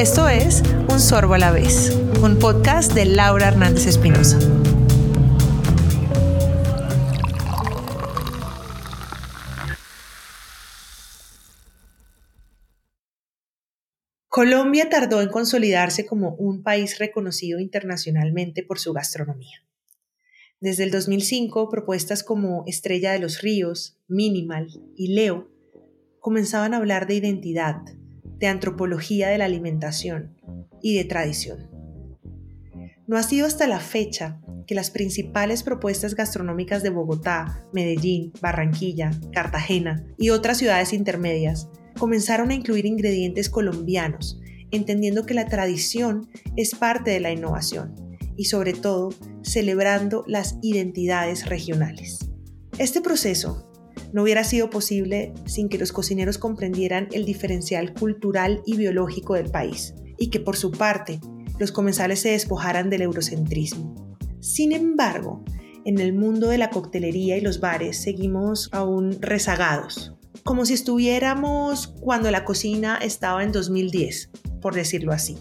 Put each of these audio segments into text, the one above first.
Esto es Un Sorbo a la vez, un podcast de Laura Hernández Espinosa. Colombia tardó en consolidarse como un país reconocido internacionalmente por su gastronomía. Desde el 2005, propuestas como Estrella de los Ríos, Minimal y Leo comenzaban a hablar de identidad, de antropología de la alimentación y de tradición. No ha sido hasta la fecha que las principales propuestas gastronómicas de Bogotá, Medellín, Barranquilla, Cartagena y otras ciudades intermedias comenzaron a incluir ingredientes colombianos, entendiendo que la tradición es parte de la innovación y sobre todo celebrando las identidades regionales. Este proceso no hubiera sido posible sin que los cocineros comprendieran el diferencial cultural y biológico del país y que por su parte los comensales se despojaran del eurocentrismo. Sin embargo, en el mundo de la coctelería y los bares seguimos aún rezagados, como si estuviéramos cuando la cocina estaba en 2010, por decirlo así.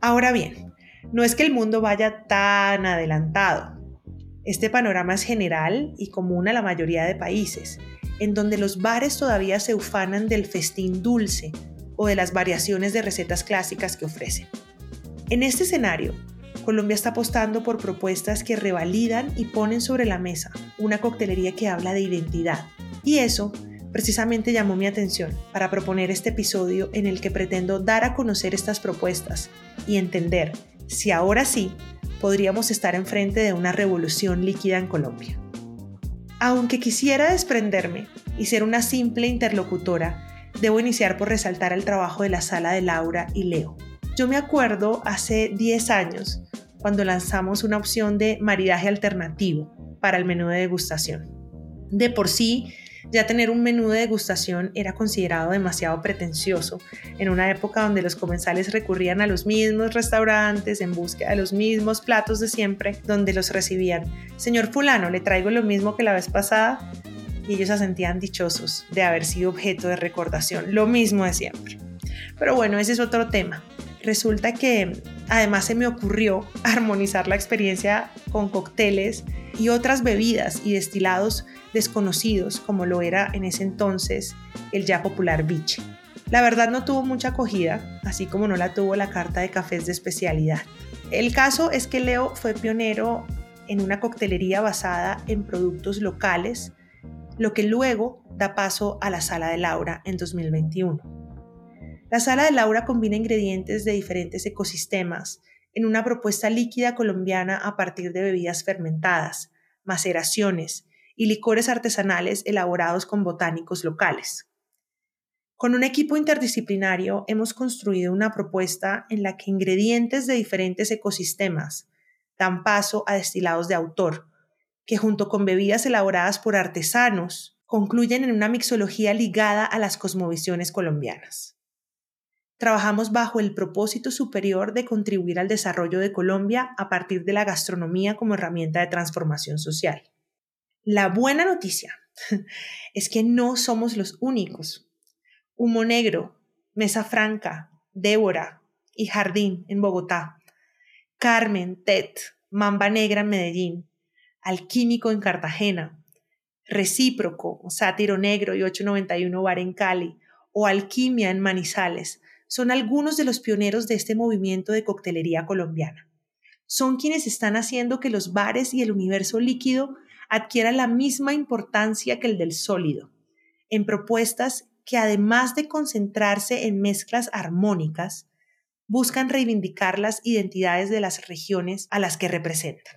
Ahora bien, no es que el mundo vaya tan adelantado, este panorama es general y común a la mayoría de países, en donde los bares todavía se ufanan del festín dulce o de las variaciones de recetas clásicas que ofrecen. En este escenario, Colombia está apostando por propuestas que revalidan y ponen sobre la mesa una coctelería que habla de identidad. Y eso precisamente llamó mi atención para proponer este episodio en el que pretendo dar a conocer estas propuestas y entender si ahora sí podríamos estar enfrente de una revolución líquida en Colombia. Aunque quisiera desprenderme y ser una simple interlocutora, debo iniciar por resaltar el trabajo de la sala de Laura y Leo. Yo me acuerdo hace 10 años cuando lanzamos una opción de maridaje alternativo para el menú de degustación. De por sí, ya tener un menú de degustación era considerado demasiado pretencioso en una época donde los comensales recurrían a los mismos restaurantes en búsqueda de los mismos platos de siempre, donde los recibían. Señor fulano, le traigo lo mismo que la vez pasada. Y ellos se sentían dichosos de haber sido objeto de recordación, lo mismo de siempre. Pero bueno, ese es otro tema. Resulta que además se me ocurrió armonizar la experiencia con cócteles y otras bebidas y destilados desconocidos como lo era en ese entonces el ya popular biche. La verdad no tuvo mucha acogida, así como no la tuvo la carta de cafés de especialidad. El caso es que Leo fue pionero en una coctelería basada en productos locales, lo que luego da paso a la Sala de Laura en 2021. La Sala de Laura combina ingredientes de diferentes ecosistemas en una propuesta líquida colombiana a partir de bebidas fermentadas, maceraciones y licores artesanales elaborados con botánicos locales. Con un equipo interdisciplinario hemos construido una propuesta en la que ingredientes de diferentes ecosistemas dan paso a destilados de autor, que junto con bebidas elaboradas por artesanos concluyen en una mixología ligada a las cosmovisiones colombianas. Trabajamos bajo el propósito superior de contribuir al desarrollo de Colombia a partir de la gastronomía como herramienta de transformación social. La buena noticia es que no somos los únicos. Humo Negro, Mesa Franca, Débora y Jardín en Bogotá, Carmen, Tet, Mamba Negra en Medellín, Alquímico en Cartagena, Recíproco, Sátiro Negro y 891 Bar en Cali, o Alquimia en Manizales, son algunos de los pioneros de este movimiento de coctelería colombiana. Son quienes están haciendo que los bares y el universo líquido adquiera la misma importancia que el del sólido, en propuestas que además de concentrarse en mezclas armónicas, buscan reivindicar las identidades de las regiones a las que representan.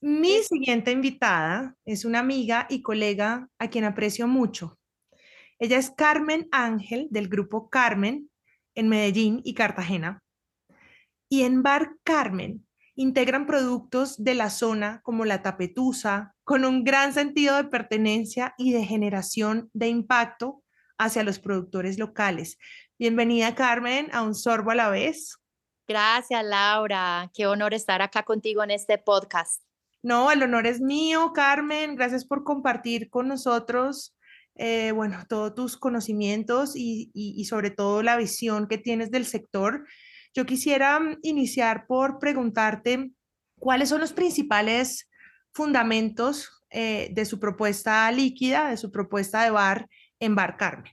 Mi siguiente invitada es una amiga y colega a quien aprecio mucho. Ella es Carmen Ángel del grupo Carmen en Medellín y Cartagena. Y en Bar Carmen integran productos de la zona como la tapetusa, con un gran sentido de pertenencia y de generación de impacto hacia los productores locales. Bienvenida, Carmen, a un sorbo a la vez. Gracias, Laura. Qué honor estar acá contigo en este podcast. No, el honor es mío, Carmen. Gracias por compartir con nosotros eh, bueno, todos tus conocimientos y, sobre todo la visión que tienes del sector. Yo quisiera mm, iniciar por preguntarte cuáles son los principales fundamentos eh, de su propuesta líquida, de su propuesta de bar en Bar Carmen.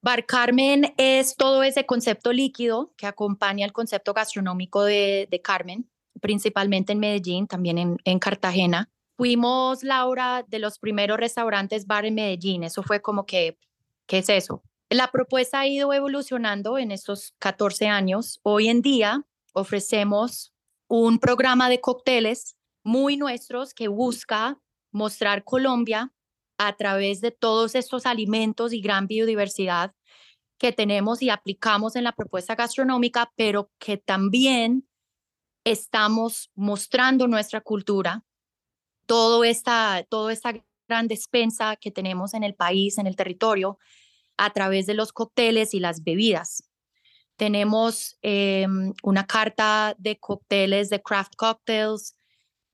Bar Carmen es todo ese concepto líquido que acompaña el concepto gastronómico de, Carmen, principalmente en Medellín, también en Cartagena. Fuimos, Laura, de los primeros restaurantes bar en Medellín. Eso fue como que, ¿qué es eso? La propuesta ha ido evolucionando en estos 14 años. Hoy en día ofrecemos un programa de cócteles muy nuestros que busca mostrar Colombia a través de todos estos alimentos y gran biodiversidad que tenemos y aplicamos en la propuesta gastronómica, pero que también estamos mostrando nuestra cultura, todo esta, toda esta gran despensa que tenemos en el país, en el territorio, a través de los cócteles y las bebidas. Tenemos em, una carta de cócteles, de craft cocktails,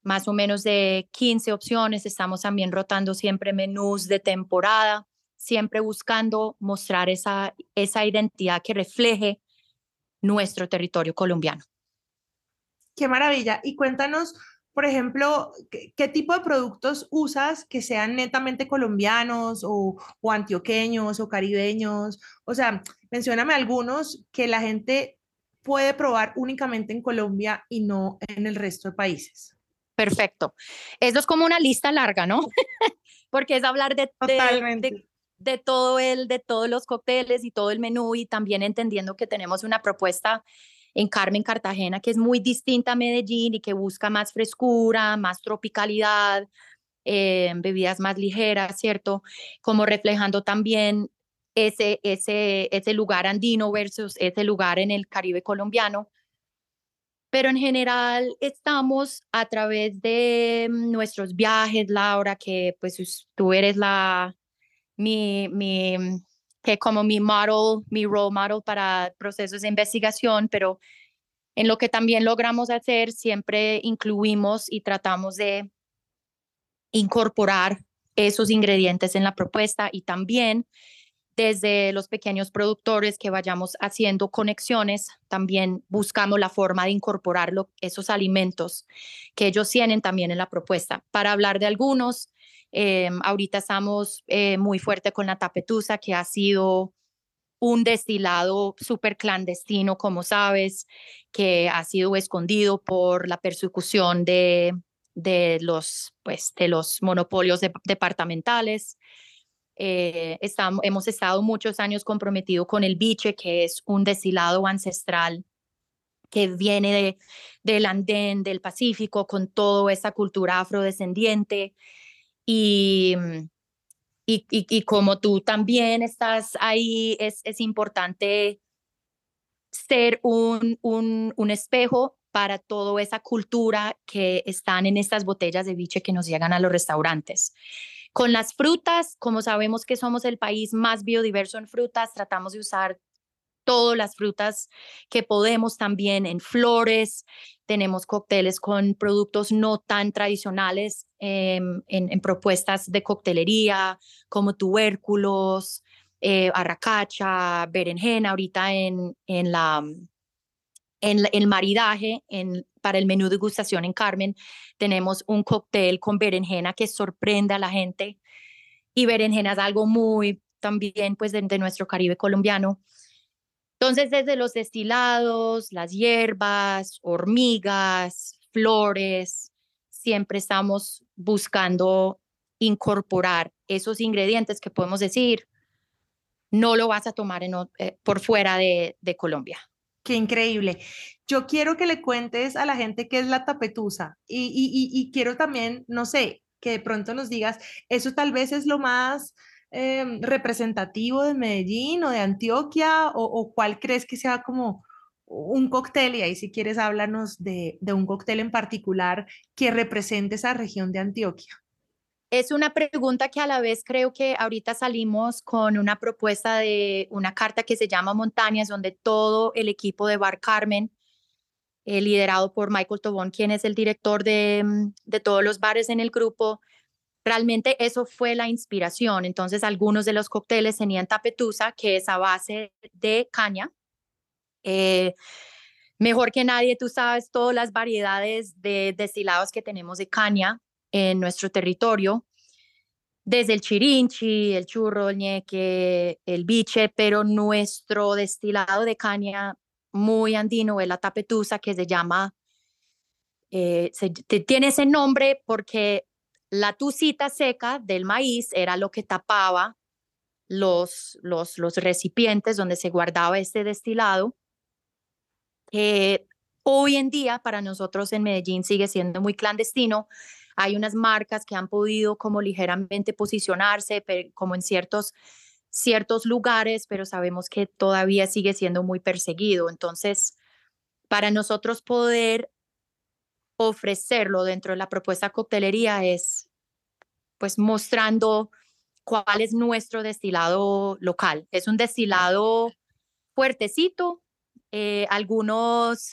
más o menos de 15 opciones. Estamos también rotando siempre menús de temporada, siempre buscando mostrar esa, esa identidad que refleje nuestro territorio colombiano. Qué maravilla. Y cuéntanos, por ejemplo, ¿qué, tipo de productos usas que sean netamente colombianos o, o antioqueños o caribeños? O sea, mencióname algunos que la gente puede probar únicamente en Colombia y no en el resto de países. Perfecto. Eso es como una lista larga, ¿no? Porque es hablar de, de, todo el, de todos los cócteles y todo el menú y también entendiendo que tenemos una propuesta en Carmen, Cartagena, que es muy distinta a Medellín y que busca más frescura, más tropicalidad, eh, bebidas más ligeras, ¿cierto? Como reflejando también ese, ese, ese lugar andino versus ese lugar en el Caribe colombiano pero en general estamos a través de nuestros viajes, Laura, que pues tú eres la, mi, mi, que como mi model, mi role model para procesos de investigación, pero en lo que también logramos hacer, siempre incluimos y tratamos de incorporar esos ingredientes en la propuesta y también desde los pequeños productores que vayamos haciendo conexiones, también buscamos la forma de incorporar esos alimentos que ellos tienen también en la propuesta. Para hablar de algunos, eh, ahorita estamos eh, muy fuerte con la tapetusa, que ha sido un destilado súper clandestino, como sabes, que ha sido escondido por la persecución de, de, los, pues, de los monopolios departamentales. Eh, hemos estado muchos años comprometidos con el biche, que es un destilado ancestral que viene de, del andén, del Pacífico, con toda esa cultura afrodescendiente. Y, y, y, como tú también estás ahí, es, es importante ser un, un, un espejo para toda esa cultura que están en estas botellas de biche que nos llegan a los restaurantes. Con las frutas, como sabemos que somos el país más biodiverso en frutas, tratamos de usar todas las frutas que podemos también en flores. Tenemos cócteles con productos no tan tradicionales em, en, propuestas de coctelería, como tubérculos, eh, arracacha, berenjena, ahorita en, en la en el maridaje, en, para el menú de gustación en Carmen, tenemos un cóctel con berenjena que sorprende a la gente. Y berenjena es algo muy también pues de, nuestro Caribe colombiano. Entonces, desde los destilados, las hierbas, hormigas, flores, siempre estamos buscando incorporar esos ingredientes que podemos decir, no lo vas a tomar en, eh, por fuera de Colombia. Qué increíble. Yo quiero que le cuentes a la gente qué es la tapetusa y, quiero también, no sé, que de pronto nos digas, eso tal vez es lo más em, representativo de Medellín o de Antioquia o, cuál crees que sea como un cóctel y ahí si quieres háblanos de, de un cóctel en particular que represente esa región de Antioquia. Es una pregunta que a la vez creo que ahorita salimos con una propuesta de una carta que se llama Montañas, donde todo el equipo de Bar Carmen, eh, liderado por Michael Tobón, quien es el director de, mm, de todos los bares en el grupo, realmente eso fue la inspiración. Entonces, algunos de los cócteles tenían tapetusa, que es a base de caña. Eh, mejor que nadie, tú sabes todas las variedades de destilados que tenemos de caña en nuestro territorio, desde el chirinchi, el churro, el ñeque, el biche, pero nuestro destilado de caña muy andino es la tapetusa, que se llama, eh, tiene ese nombre porque la tucita seca del maíz era lo que tapaba los, los, los recipientes donde se guardaba este destilado. que hoy en día para nosotros en Medellín sigue siendo muy clandestino. Hay unas marcas que han podido como ligeramente posicionarse como en ciertos, ciertos lugares, pero sabemos que todavía sigue siendo muy perseguido. Entonces, para nosotros poder ofrecerlo dentro de la propuesta coctelería es pues mostrando cuál es nuestro destilado local. Es un destilado fuertecito, eh, algunos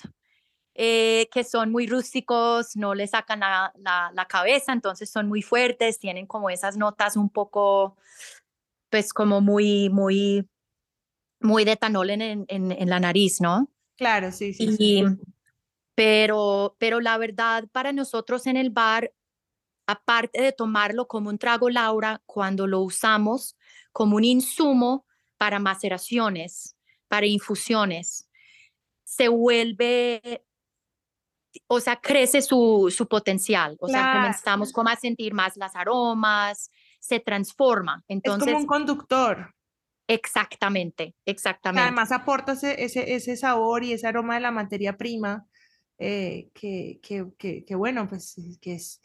eh, que son muy rústicos no le sacan la, la, cabeza, entonces son muy fuertes, tienen como esas notas un poco, pues como muy, muy, muy de etanol en, en, en la nariz, ¿no? Claro, sí, sí. sí pero, pero la verdad para nosotros en el bar, aparte de tomarlo como un trago Laura, cuando lo usamos como un insumo para maceraciones, para infusiones, se vuelve, o sea, crece su, su potencial, o sea, comenzamos como a sentir más las aromas, se transforma. Entonces, es como un conductor. Exactamente, exactamente. Además aporta ese, ese, ese sabor y ese aroma de la materia prima eh, que, que, que, bueno, pues que es,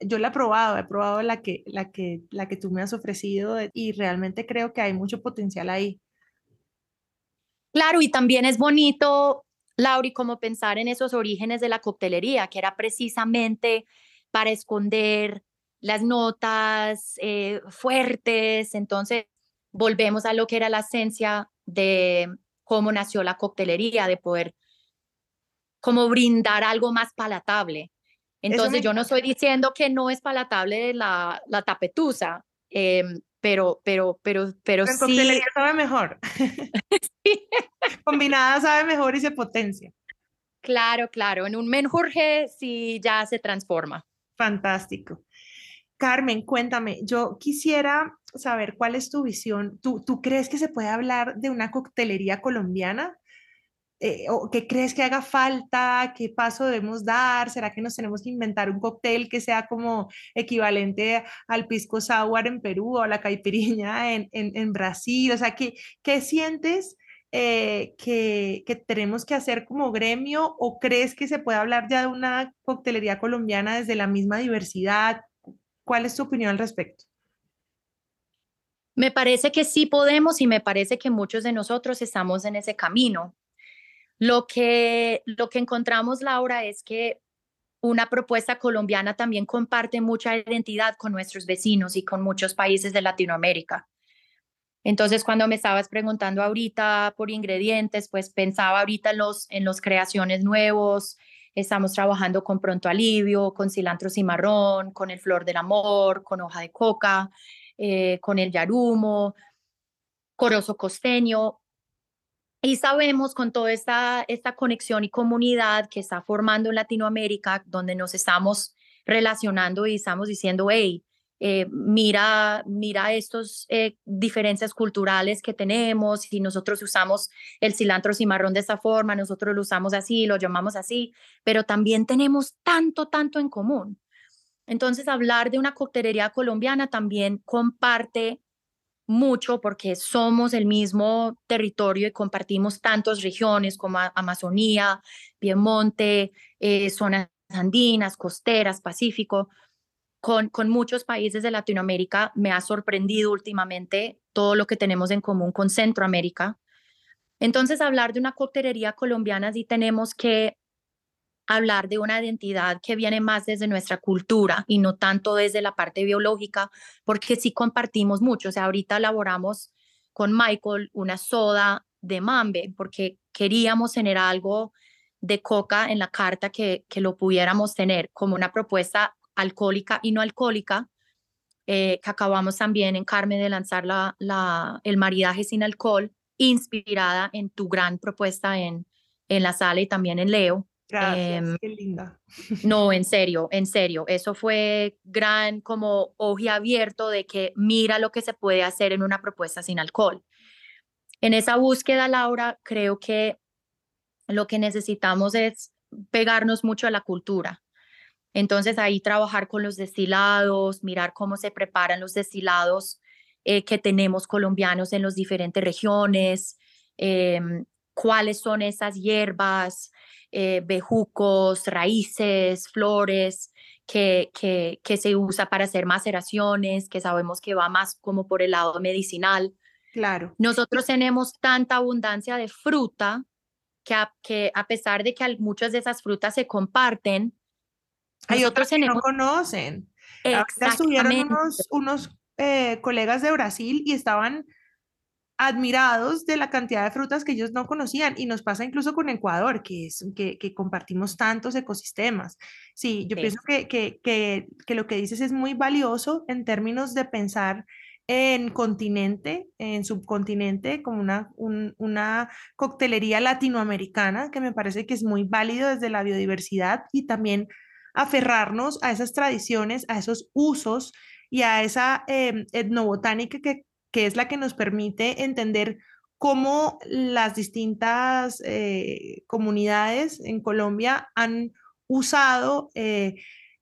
yo la he probado, he probado la que, la, que, la que tú me has ofrecido y realmente creo que hay mucho potencial ahí. Claro, y también es bonito, Lauri, como pensar en esos orígenes de la coctelería, que era precisamente para esconder las notas eh, fuertes. Entonces, volvemos a lo que era la esencia de cómo nació la coctelería, de poder como brindar algo más palatable. Entonces yo no estoy diciendo que no es palatable la, la tapetusa, em, pero, pero, pero, pero sí. coctelería sabe mejor. Combinada sabe mejor y se potencia. Claro, claro. En un menjurje sí ya se transforma. Fantástico. Carmen, cuéntame, yo quisiera saber cuál es tu visión. ¿Tú, ¿Tú crees que se puede hablar de una coctelería colombiana? Eh, o qué crees que haga falta, qué paso debemos dar, será que nos tenemos que inventar un cóctel que sea como equivalente al pisco sour en Perú o la caipiriña en, en, Brasil, o sea, ¿qué, qué sientes eh, que, que, tenemos que hacer como gremio o crees que se puede hablar ya de una coctelería colombiana desde la misma diversidad? ¿Cuál es tu opinión al respecto? Me parece que sí podemos y me parece que muchos de nosotros estamos en ese camino. Lo que, lo que encontramos, Laura, es que una propuesta colombiana también comparte mucha identidad con nuestros vecinos y con muchos países de Latinoamérica. Entonces, cuando me estabas preguntando ahorita por ingredientes, pues pensaba ahorita en los, en los creaciones nuevos. Estamos trabajando con pronto alivio, con cilantro cimarrón, con el flor del amor, con hoja de coca, eh, con el yarumo, corozo costeño. Y sabemos con toda esta, esta conexión y comunidad que está formando en Latinoamérica, donde nos estamos relacionando y estamos diciendo, hey, eh, mira, mira estas eh, diferencias culturales que tenemos, si nosotros usamos el cilantro cimarrón de esta forma, nosotros lo usamos así, lo llamamos así, pero también tenemos tanto, tanto en común. Entonces, hablar de una coctelería colombiana también comparte mucho porque somos el mismo territorio y compartimos tantas regiones como Amazonía, Piemonte, eh, zonas andinas, costeras, Pacífico. Con, con muchos países de Latinoamérica me ha sorprendido últimamente todo lo que tenemos en común con Centroamérica. Entonces, hablar de una coctelería colombiana sí tenemos que hablar de una identidad que viene más desde nuestra cultura y no tanto desde la parte biológica, porque sí compartimos mucho. O sea, ahorita elaboramos con Michael una soda de mambe, porque queríamos tener algo de coca en la carta que, que lo pudiéramos tener como una propuesta alcohólica y no alcohólica, eh, que acabamos también en Carmen de lanzar la, la, el maridaje sin alcohol, inspirada en tu gran propuesta en, en la sala y también en Leo. Gracias, em, qué linda. No, en serio, en serio. Eso fue gran como ojo abierto de que mira lo que se puede hacer en una propuesta sin alcohol. En esa búsqueda, Laura, creo que lo que necesitamos es pegarnos mucho a la cultura. Entonces ahí trabajar con los destilados, mirar cómo se preparan los destilados eh, que tenemos colombianos en las diferentes regiones, em, cuáles son esas hierbas, eh, bejucos, raíces, flores que, que, que, se usa para hacer maceraciones, que sabemos que va más como por el lado medicinal. Claro. Nosotros tenemos tanta abundancia de fruta que a, que a pesar de que muchas de esas frutas se comparten, hay otros que no conocen. estuvieron unos, unos eh, colegas de Brasil y estaban admirados de la cantidad de frutas que ellos no conocían y nos pasa incluso con Ecuador, que, es, que, que compartimos tantos ecosistemas. Sí, yo pienso que, que, que, lo que dices es muy valioso en términos de pensar en continente, en subcontinente, como una, una coctelería latinoamericana, que me parece que es muy válido desde la biodiversidad y también aferrarnos a esas tradiciones, a esos usos y a esa eh, etnobotánica que que es la que nos permite entender cómo las distintas eh, comunidades en Colombia han usado eh,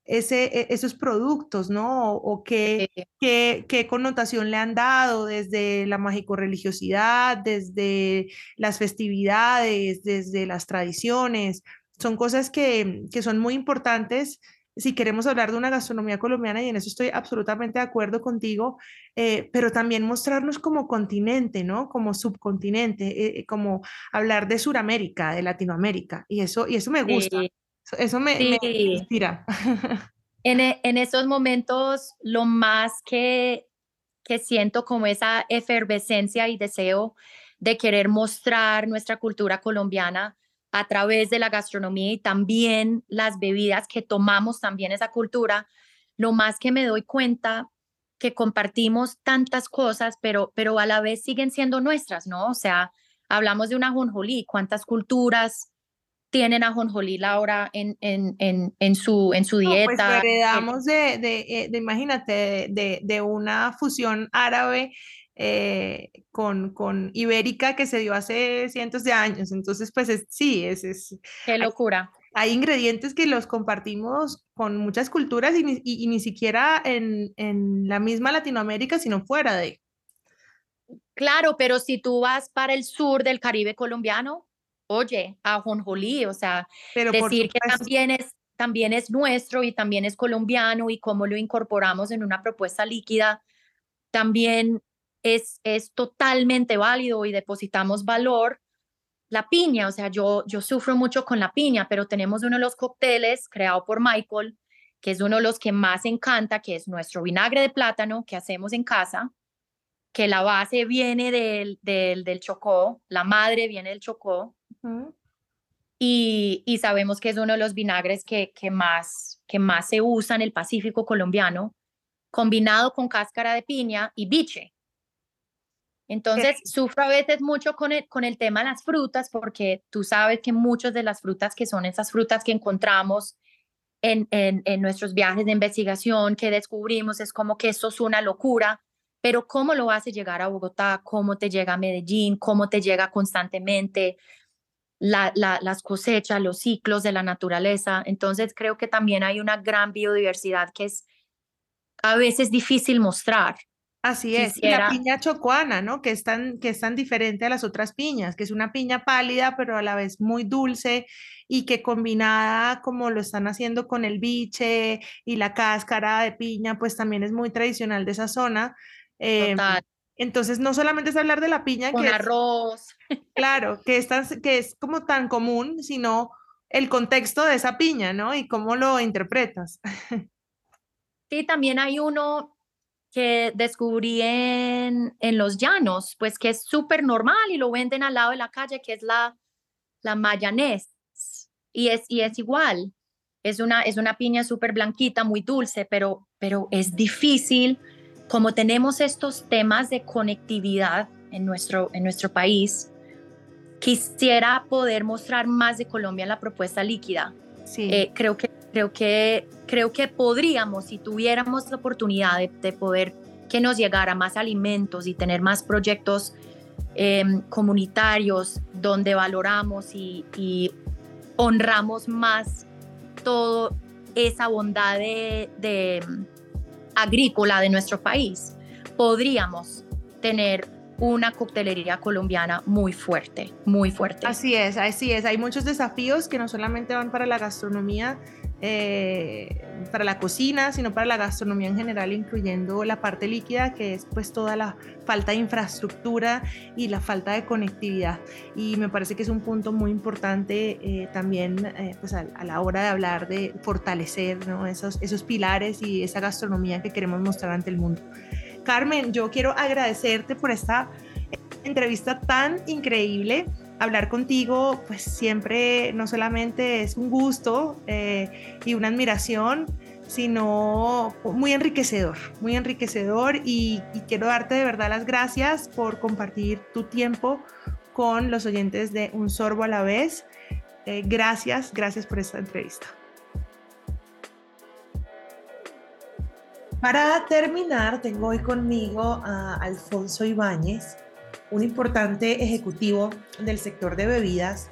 ese, e, esos productos, ¿no? O, qué, qué, qué, connotación le han dado desde la mágico-religiosidad, desde las festividades, desde las tradiciones. Son cosas que, que son muy importantes si queremos hablar de una gastronomía colombiana, y en eso estoy absolutamente de acuerdo contigo, eh, pero también mostrarnos como continente, ¿no? Como subcontinente, eh, como hablar de Sudamérica, de Latinoamérica, y eso, y eso me gusta, eso me, inspira. En, e, en esos momentos, lo más que, que siento como esa efervescencia y deseo de querer mostrar nuestra cultura colombiana a través de la gastronomía y también las bebidas que tomamos también esa cultura, lo más que me doy cuenta que compartimos tantas cosas, pero, pero a la vez siguen siendo nuestras, ¿no? O sea, hablamos de una jonjolí, ¿cuántas culturas tienen a jonjolí Laura en, en, en, en, su, en su dieta? pues heredamos de, de, eh, de, imagínate, de, de, una fusión árabe eh, con, con Ibérica que se dio hace cientos de años. Entonces, pues sí, es... es Qué locura. Hay, ingredientes que los compartimos con muchas culturas y ni, y, ni siquiera en, en la misma Latinoamérica, sino fuera de. Claro, pero si tú vas para el sur del Caribe colombiano, oye, a Jonjolí, o sea, pero decir que también es, también es nuestro y también es colombiano y cómo lo incorporamos en una propuesta líquida, también es, es totalmente válido y depositamos valor. La piña, o sea, yo, yo sufro mucho con la piña, pero tenemos uno de los cócteles creado por Michael, que es uno de los que más encanta, que es nuestro vinagre de plátano que hacemos en casa, que la base viene del, del, del Chocó, la madre viene del Chocó, y, y, sabemos que es uno de los vinagres que, que, más, que más se usa en el Pacífico colombiano, combinado con cáscara de piña y biche. Entonces, sufro a veces mucho con el, con el tema de las frutas, porque tú sabes que muchas de las frutas que son esas frutas que encontramos en, en, en, nuestros viajes de investigación, que descubrimos, es como que eso es una locura, pero ¿cómo lo hace llegar a Bogotá? ¿Cómo te llega a Medellín? ¿Cómo te llega constantemente? La, la, las cosechas, los ciclos de la naturaleza. Entonces, creo que también hay una gran biodiversidad que es a veces difícil mostrar Así es, la piña chocuana, ¿no? Que es, tan, que es tan diferente a las otras piñas, que es una piña pálida, pero a la vez muy dulce y que combinada como lo están haciendo con el biche y la cáscara de piña, pues también es muy tradicional de esa zona. Em, entonces, no solamente es hablar de la piña. Con arroz. claro, que es, que es como tan común, sino el contexto de esa piña, ¿no? Y cómo lo interpretas. Sí, también hay uno que descubrí en, en los llanos, pues que es súper normal y lo venden al lado de la calle, que es la, la mayanés. Y es, y es igual, es una, es una piña súper blanquita, muy dulce, pero, pero es difícil como tenemos estos temas de conectividad en nuestro, en nuestro país, quisiera poder mostrar más de Colombia en la propuesta líquida. Sí. Eh, creo, que, creo, que, creo que podríamos, si tuviéramos la oportunidad de, poder que nos llegara más alimentos y tener más proyectos em, comunitarios donde valoramos y, y, honramos más toda esa bondad de, de agrícola de nuestro país, podríamos tener una coctelería colombiana muy fuerte, muy fuerte. Así es, así es. Hay muchos desafíos que no solamente van para la gastronomía, eh, para la cocina, sino para la gastronomía en general, incluyendo la parte líquida, que es pues toda la falta de infraestructura y la falta de conectividad. Y me parece que es un punto muy importante eh, también eh, pues a, la hora de hablar de fortalecer esos, esos pilares y esa gastronomía que queremos mostrar ante el mundo. Carmen, yo quiero agradecerte por esta entrevista tan increíble. Hablar contigo, pues siempre no solamente es un gusto eh, y una admiración, sino muy enriquecedor, muy enriquecedor y, quiero darte de verdad las gracias por compartir tu tiempo con los oyentes de Un Sorbo a la vez. Eh, gracias, gracias por esta entrevista. Para terminar, tengo hoy conmigo a Alfonso Ibáñez, un importante ejecutivo del sector de bebidas,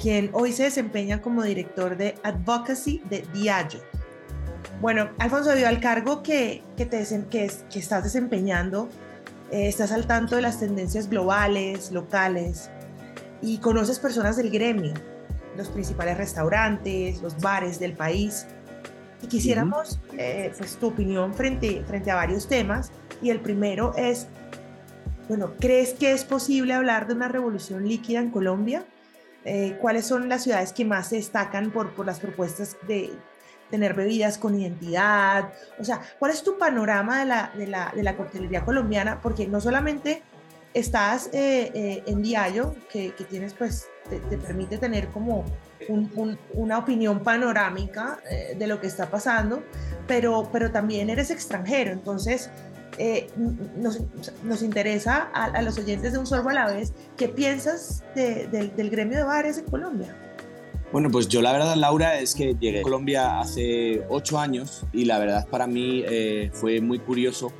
quien hoy se desempeña como director de Advocacy de Diageo. Bueno, Alfonso, debido al cargo que, que, te, que, que estás desempeñando, eh, estás al tanto de las tendencias globales, locales, y conoces personas del gremio, los principales restaurantes, los bares del país y quisiéramos eh, pues, tu opinión frente, frente a varios temas. Y el primero es, bueno, ¿crees que es posible hablar de una revolución líquida en Colombia? Eh, ¿Cuáles son las ciudades que más se destacan por, por las propuestas de tener bebidas con identidad? O sea, ¿cuál es tu panorama de la, de la, de la coctelería colombiana? Porque no solamente estás eh, en Diallo, que, que, tienes pues, te, te permite tener como una opinión panorámica eh, de lo que está pasando, pero, pero también eres extranjero, entonces eh, nos, nos, interesa a, los oyentes de Un Sorbo a la vez, ¿qué piensas del gremio de bares en Colombia? Bueno, pues yo la verdad, Laura, es que llegué a Colombia hace ocho años y la verdad para mí eh, fue muy curioso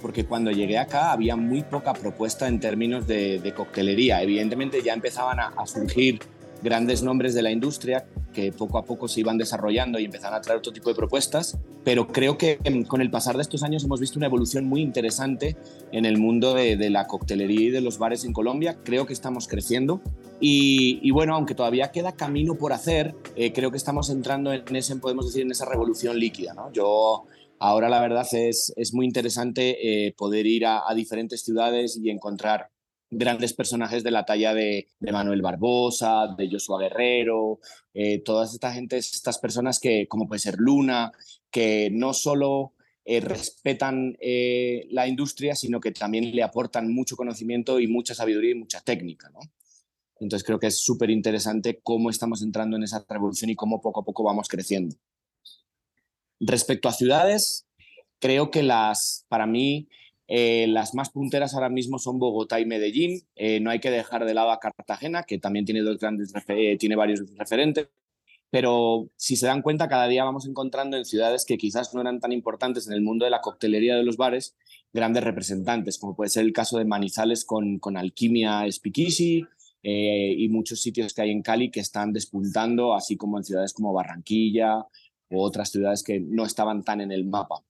porque cuando llegué acá había muy poca propuesta en términos de, de coctelería. Evidentemente ya empezaban a surgir grandes nombres de la industria que poco a poco se iban desarrollando y empezaron a traer otro tipo de propuestas, pero creo que em, con el pasar de estos años hemos visto una evolución muy interesante en el mundo de, la coctelería y de los bares en Colombia. Creo que estamos creciendo y, bueno, aunque todavía queda camino por hacer, eh, creo que estamos entrando en ese, podemos decir, en esa revolución líquida. Yo ahora la verdad es, es muy interesante eh, poder ir a diferentes ciudades y encontrar grandes personajes de la talla de, Manuel Barbosa, de Joshua Guerrero, eh, todas esta gente, estas personas que, como puede ser Luna, que no solo eh, respetan eh, la industria, sino que también le aportan mucho conocimiento y mucha sabiduría y mucha técnica. ¿no? Entonces creo que es súper interesante cómo estamos entrando en esa revolución y cómo poco a poco vamos creciendo. Respecto a ciudades, creo que las, para mí, eh, las más punteras ahora mismo son Bogotá y Medellín. Eh, no hay que dejar de lado a Cartagena, que también tiene, dos grandes eh, tiene varios referentes. Pero si se dan cuenta, cada día vamos encontrando en ciudades que quizás no eran tan importantes en el mundo de la coctelería de los bares, grandes representantes, como puede ser el caso de Manizales con, con Alquimia Speakeasy y muchos sitios que hay en Cali que están despuntando, así como en ciudades como Barranquilla u otras ciudades que no estaban tan en el mapa.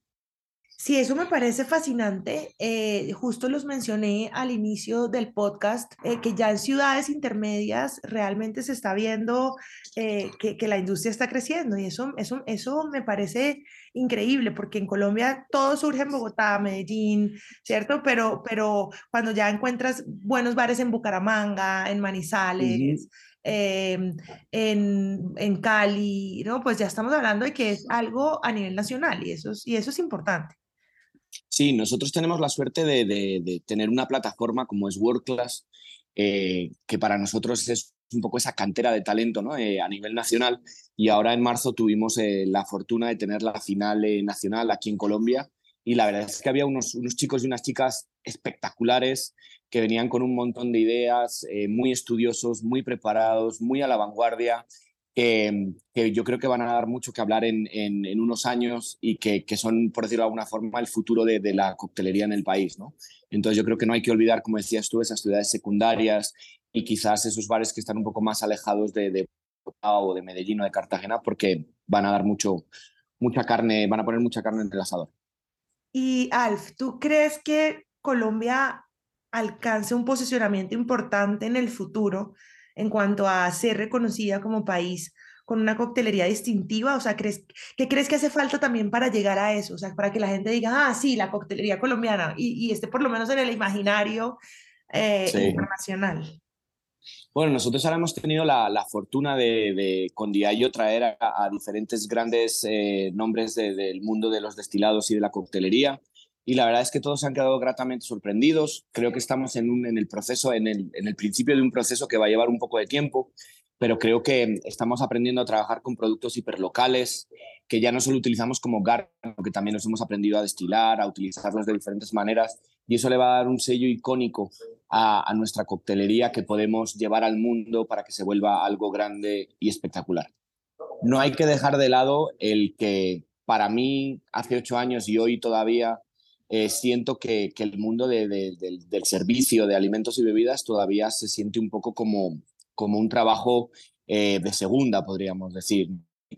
Sí, eso me parece fascinante. Eh, justo los mencioné al inicio del podcast, eh, que ya en ciudades intermedias realmente se está viendo eh, que, la industria está creciendo y eso, eso, eso me parece increíble porque en Colombia todo surge en Bogotá, Medellín, ¿cierto? Pero, pero cuando ya encuentras buenos bares en Bucaramanga, en Manizales, em, en, en, Cali, ¿no? Pues ya estamos hablando de que es algo a nivel nacional y eso y eso es importante. Sí, nosotros tenemos la suerte de, tener una plataforma como es World Class, eh, que para nosotros es un poco esa cantera de talento ¿no? Eh, a nivel nacional. Y ahora en marzo tuvimos eh, la fortuna de tener la final nacional aquí en Colombia, y la verdad es que había unos, unos chicos y unas chicas espectaculares que venían con un montón de ideas, muy estudiosos, muy preparados, muy a la vanguardia, que, yo creo que van a dar mucho que hablar en, en, unos años y que, que, son, por decirlo de alguna forma, el futuro de, de, la coctelería en el país. ¿no? Entonces yo creo que no hay que olvidar, como decías tú, esas ciudades secundarias y quizás esos bares que están un poco más alejados de, de o de Medellín o de Cartagena porque van a dar mucho, mucha carne, van a poner mucha carne en el asador. Y Alf, ¿tú crees que Colombia alcance un posicionamiento importante en el futro en cuanto a ser reconocida como país con una coctelería distintiva? O sea, ¿crees, ¿qué crees que hace falta también para llegar a eso? O sea, para que la gente diga, ah, sí, la coctelería colombiana y, esté por lo menos en el imaginario eh, internacional. Bueno, nosotros ahora hemos tenido la, fortuna de, con Diallo traer a, diferentes grandes eh, nombres del mundo de los destilados y de la coctelería y la verdad es que todos se han quedado gratamente sorprendidos. Creo que estamos en, un, en el proceso, en el, en el principio de un proceso que va a llevar un poco de tiempo, pero creo que estamos aprendiendo a trabajar con productos hiperlocales que ya no solo utilizamos como GAR, que también nos hemos aprendido a destilar, a utilizarlos de diferentes maneras y eso le va a dar un sello icónico a, a nuestra coctelería que podemos llevar al mundo para que se vuelva algo grande y espectacular. No hay que dejar de lado el que para mí hace ocho años y hoy todavía eh, siento que, el mundo del servicio de alimentos y bebidas todavía se siente un poco como, como un trabajo eh, de segunda, podríamos decir.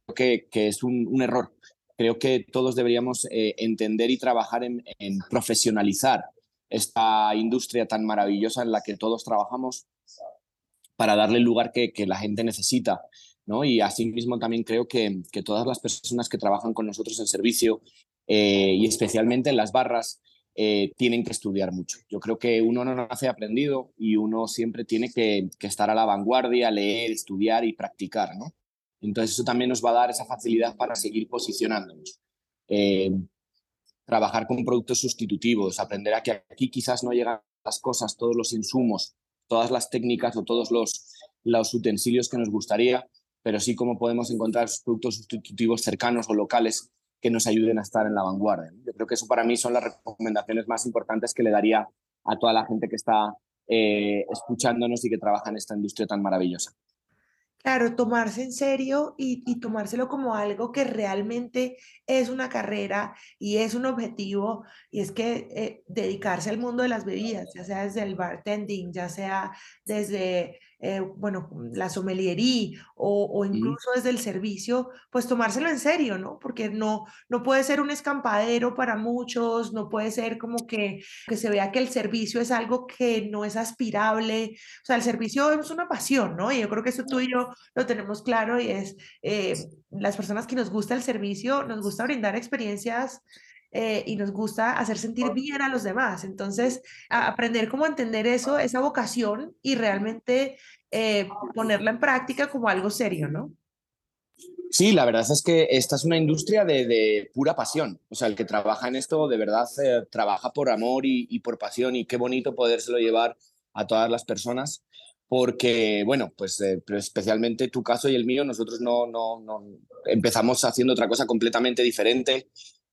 Creo que, es un, error. Creo que todos deberíamos eh, entender y trabajar en, profesionalizar esta industria tan maravillosa en la que todos trabajamos para darle el lugar que, la gente necesita. ¿no? Y asimismo también creo que, que, todas las personas que trabajan con nosotros en servicio eh, y especialmente en las barras eh, tienen que estudiar mucho. Yo creo que uno no nace aprendido y uno siempre tiene que, estar a la vanguardia, leer, estudiar y practicar, ¿no? Entonces eso también nos va a dar esa facilidad para seguir posicionándonos. Eh, trabajar con productos sustitutivos, aprender a que aquí quizás no llegan las cosas, todos los insumos, todas las técnicas o todos los, los utensilios que nos gustaría, pero sí cómo podemos encontrar productos sustitutivos cercanos o locales que nos ayuden a estar en la vanguardia. Yo creo que eso para mí son las recomendaciones más importantes que le daría a toda la gente que está eh, escuchándonos y que trabaja en esta industria tan maravillosa. Claro, tomarse en serio y, tomárselo como algo que realmente es una carrera y es un objetivo, y es que eh, dedicarse al mundo de las bebidas, ya sea desde el bartending, ya sea desde eh, bueno, la sommeliería o, incluso desde el servicio, pues tomárselo en serio, ¿no? Porque no, no puede ser un escampadero para muchos, no puede ser como que, que se vea que el servicio es algo que no es aspirable, o sea, el servicio es una pasión, ¿no? Y yo creo que eso tú y yo lo tenemos claro y es, eh, las personas que nos gusta el servicio, nos gusta brindar experiencias eh, y nos gusta hacer sentir bien a los demás. Entonces, aprender cómo entender eso, esa vocación y realmente eh, ponerla en práctica como algo serio, ¿no? Sí, la verdad es que esta es una industria de, pura pasión. O sea, el que trabaja en esto de verdad eh, trabaja por amor y, por pasión y qué bonito podérselo llevar a todas las personas porque, bueno, pues especialmente tu caso y el mío, nosotros no, no, no, empezamos haciendo otra cosa completamente diferente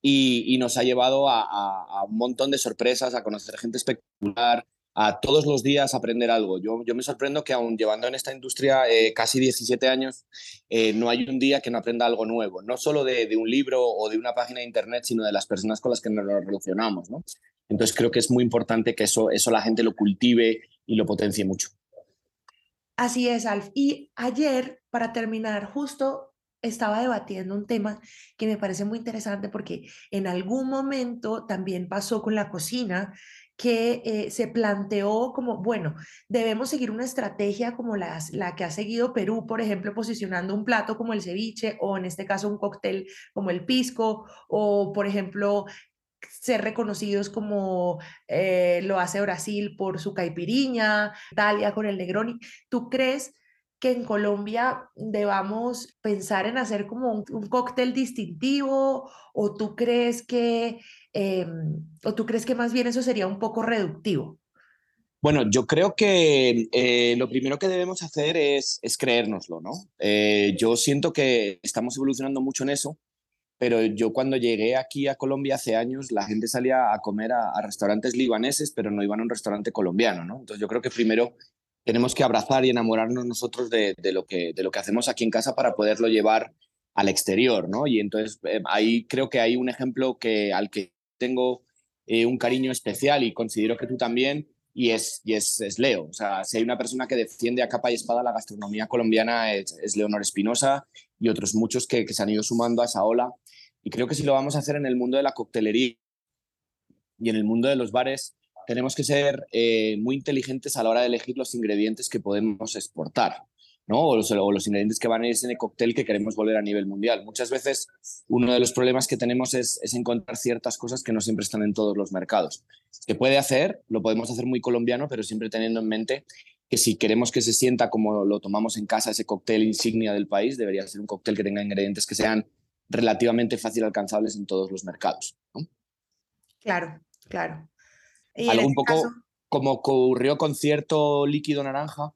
y, nos ha llevado a, un montón de sorpresas, a conocer gente espectacular, a todos los días aprender algo. Yo, yo me sorprendo que aún llevando en esta industria eh, casi 17 años, eh, no hay un día que no aprenda algo nuevo, no solo de, un libro o de una página de internet, sino de las personas con las que nos relacionamos. ¿no? Entonces creo que es muy importante que eso, eso la gente lo cultive y lo potencie mucho. Así es, Alf. Y ayer, para terminar, justo estaba debatiendo un tema que me parece muy interesante porque en algún momento también pasó con la cocina que eh, se planteó como, bueno, debemos seguir una estrategia como las, la que ha seguido Perú, por ejemplo, posicionando un plato como el ceviche o en este caso un cóctel como el pisco o, por ejemplo, ser reconocidos como eh, lo hace Brasil por su caipiriña, Italia con el Negroni. ¿Tú crees que en Colombia debamos pensar en hacer como un, cóctel distintivo o tú crees que em, o tú crees que más bien eso sería un poco reductivo? Bueno, yo creo que eh, lo primero que debemos hacer es, es creérnoslo, ¿no? Eh, yo siento que estamos evolucionando mucho en eso pero yo cuando llegué aquí a Colombia hace años, la gente salía a comer a, restaurantes libaneses, pero no iban a un restaurante colombiano, ¿no? Entonces yo creo que primero tenemos que abrazar y enamorarnos nosotros de, lo, que, de lo que hacemos aquí en casa para poderlo llevar al exterior, ¿no? Y entonces eh, ahí creo que hay un ejemplo que, al que tengo eh, un cariño especial y considero que tú también, y es, y es, es, Leo. O sea, si hay una persona que defiende a capa y espada la gastronomía colombiana es, es Leonor Espinosa y otros muchos que, que, se han ido sumando a esa ola. Y creo que si lo vamos a hacer en el mundo de la coctelería y en el mundo de los bares, tenemos que ser eh, muy inteligentes a la hora de elegir los ingredientes que podemos exportar. O los, ingredientes que van a ir en el cóctel que queremos volver a nivel mundial. Muchas veces uno de los problemas que tenemos es, es, encontrar ciertas cosas que no siempre están en todos los mercados. Se puede hacer, lo podemos hacer muy colombiano, pero siempre teniendo en mente que si queremos que se sienta como lo tomamos en casa, ese cóctel insignia del país, debería ser un cóctel que tenga ingredientes que sean relativamente fácil alcanzables en todos los mercados. Claro, claro. Algo un este poco como ocurrió con cierto líquido naranja,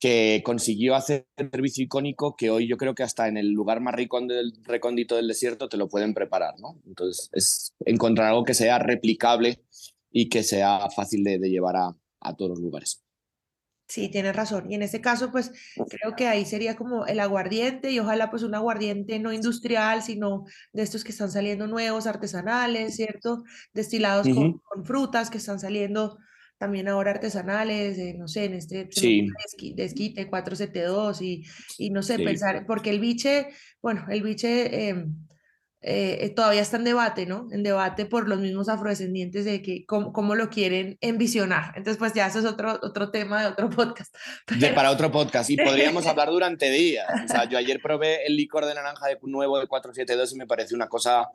que consiguió hacer un servicio icónico que hoy yo creo que hasta en el lugar más rico del recóndito del desierto te lo pueden preparar, ¿no? Entonces es encontrar algo que sea replicable y que sea fácil de, llevar a, a, todos los lugares. Sí, tienes razón. Y en este caso, pues creo que ahí sería como el aguardiente y ojalá pues un aguardiente no industrial, sino de estos que están saliendo nuevos, artesanales, ¿cierto? Destilados con, con frutas que están saliendo también ahora artesanales, no sé, en este sí. desquite 472 y, y no sé, pensar, porque el biche, bueno, el biche eh, eh, todavía está en debate, ¿no? En debate por los mismos afrodescendientes de que cómo, cómo, lo quieren envisionar. Entonces, pues ya eso es otro, otro tema de otro podcast. De, para otro podcast, y podríamos hablar durante días. O sea, yo ayer probé el licor de naranja de nuevo de 472 y me pareció una cosa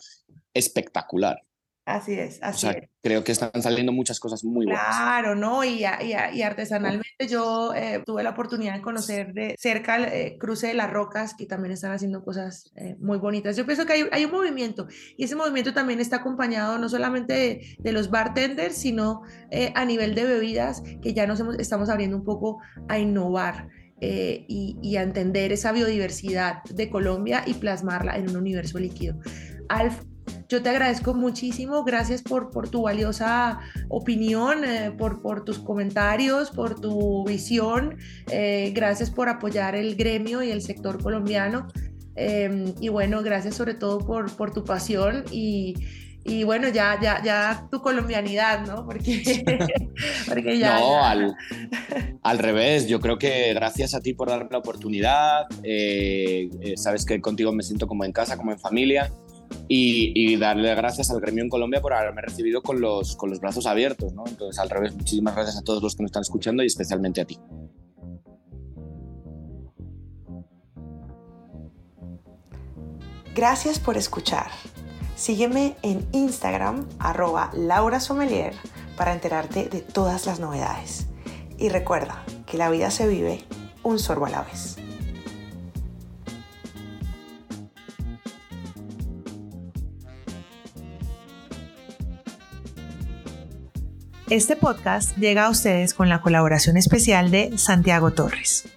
espectacular. Así es, así es. Creo que están saliendo muchas cosas muy buenas. Claro, ¿no? Y, y, artesanalmente yo eh, tuve la oportunidad de conocer de cerca el eh, Cruce de las Rocas, que también están haciendo cosas eh, muy bonitas. Yo pienso que hay, hay, un movimiento y ese movimiento también está acompañado no solamente de, de los bartenders, sino a nivel de bebidas, que ya nos hemos, estamos abriendo un poco a innovar. y, y a entender esa biodiversidad de Colombia y plasmarla en un universo líquido. Alf, yo te agradezco muchísimo, gracias por, por tu valiosa opinión, eh, por, por tus comentarios, por tu visión, eh, gracias por apoyar el gremio y el sector colombiano. Em, y bueno, gracias sobre todo por, por tu pasión y, y bueno, ya, ya, ya tu colombianidad, ¿no? Porque, porque ya... No, Al, al, revés, yo creo que gracias a ti por darme la oportunidad, eh, sabes que contigo me siento como en casa, como en familia, y, darle gracias al gremio en Colombia por haberme recibido con los, con los brazos abiertos. Entonces, al revés, muchísimas gracias a todos los que nos están escuchando y especialmente a ti. Gracias por escuchar. Sígueme en Instagram, arroba Laura Sommelier, para enterarte de todas las novedades. Y recuerda que la vida se vive un sorbo a la vez. Este podcast llega a ustedes con la colaboración especial de Santiago Torres.